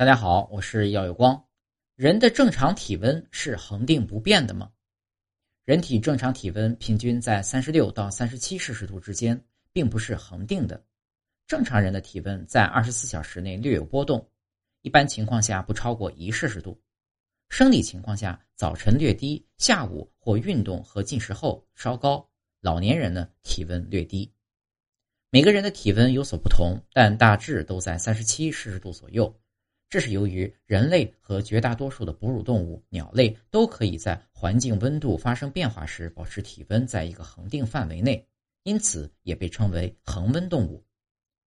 大家好，我是耀有光。人的正常体温是恒定不变的吗？人体正常体温平均在三十六到三十七摄氏度之间，并不是恒定的。正常人的体温在二十四小时内略有波动，一般情况下不超过一摄氏度。生理情况下，早晨略低，下午或运动和进食后稍高。老年人呢，体温略低。每个人的体温有所不同，但大致都在三十七摄氏度左右。这是由于人类和绝大多数的哺乳动物、鸟类都可以在环境温度发生变化时保持体温在一个恒定范围内，因此也被称为恒温动物。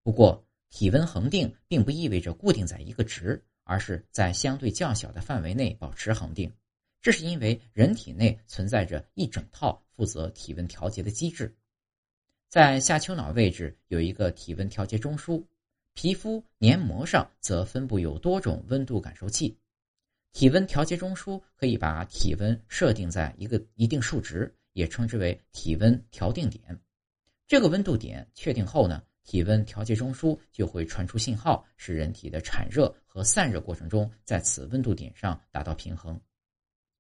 不过，体温恒定并不意味着固定在一个值，而是在相对较小的范围内保持恒定。这是因为人体内存在着一整套负责体温调节的机制，在下丘脑位置有一个体温调节中枢。皮肤黏膜上则分布有多种温度感受器，体温调节中枢可以把体温设定在一个一定数值，也称之为体温调定点。这个温度点确定后呢，体温调节中枢就会传出信号，使人体的产热和散热过程中在此温度点上达到平衡。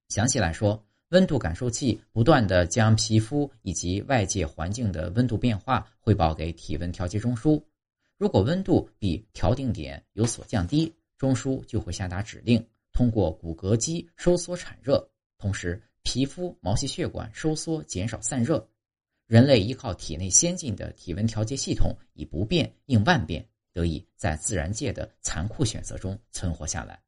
详细来说，温度感受器不断的将皮肤以及外界环境的温度变化汇报给体温调节中枢。如果温度比调定点有所降低，中枢就会下达指令，通过骨骼肌收缩产热，同时皮肤毛细血管收缩减少散热。人类依靠体内先进的体温调节系统，以不变应万变，得以在自然界的残酷选择中存活下来。